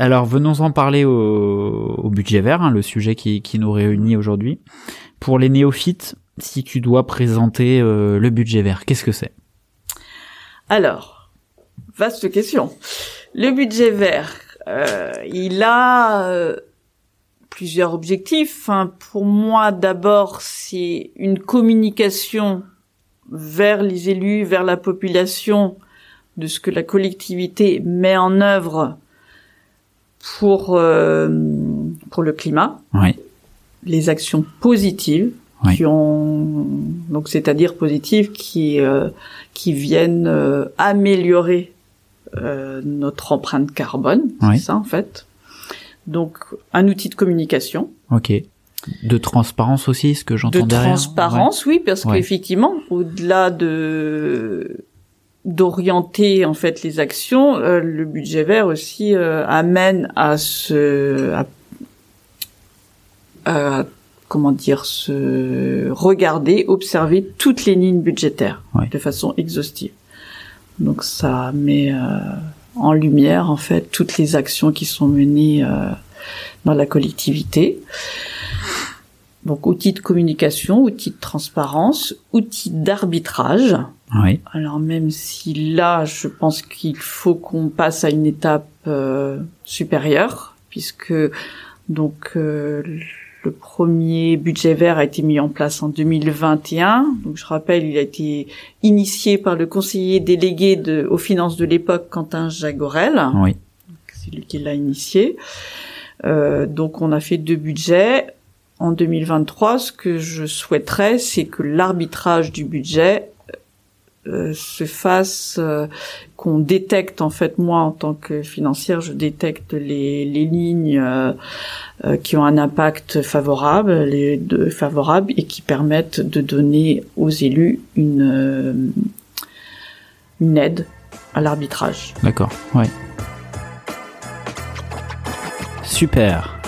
Alors venons en parler au, budget vert, hein, le sujet qui, nous réunit aujourd'hui. Pour les néophytes, si tu dois présenter euh, le budget vert, qu'est-ce que c'est? Alors, vaste question. Le budget vert, euh, il a euh, plusieurs objectifs. Enfin, pour moi, d'abord, c'est une communication vers les élus, vers la population, de ce que la collectivité met en œuvre pour euh, pour le climat, Oui. les actions positives Oui. qui ont donc c'est-à-dire positives qui euh, qui viennent euh, améliorer euh, notre empreinte carbone, Oui. c'est ça en fait. Donc un outil de communication, Ok. De transparence aussi, ce que de j'entends derrière transparence, oui, parce Ouais. qu'effectivement, au-delà de d'orienter en fait les actions, euh, le budget vert aussi euh, amène à se à, à, comment dire se regarder, observer toutes les lignes budgétaires de façon exhaustive. Donc ça met euh, en lumière en fait toutes les actions qui sont menées euh, dans la collectivité. Donc outils de communication, outils de transparence, outils d'arbitrage. Oui. Alors même si là, je pense qu'il faut qu'on passe à une étape euh, supérieure, puisque donc euh, le premier budget vert a été mis en place en 2021. Donc je rappelle, il a été initié par le conseiller délégué de, aux finances de l'époque, Quentin Jagorel Oui. c'est lui qui l'a initié. Euh, donc on a fait deux budgets. En 2023, ce que je souhaiterais, c'est que l'arbitrage du budget euh, se fasse, euh, qu'on détecte en fait moi en tant que financière, je détecte les, les lignes euh, euh, qui ont un impact favorable, les deux favorables et qui permettent de donner aux élus une euh, une aide à l'arbitrage. D'accord, ouais. Super,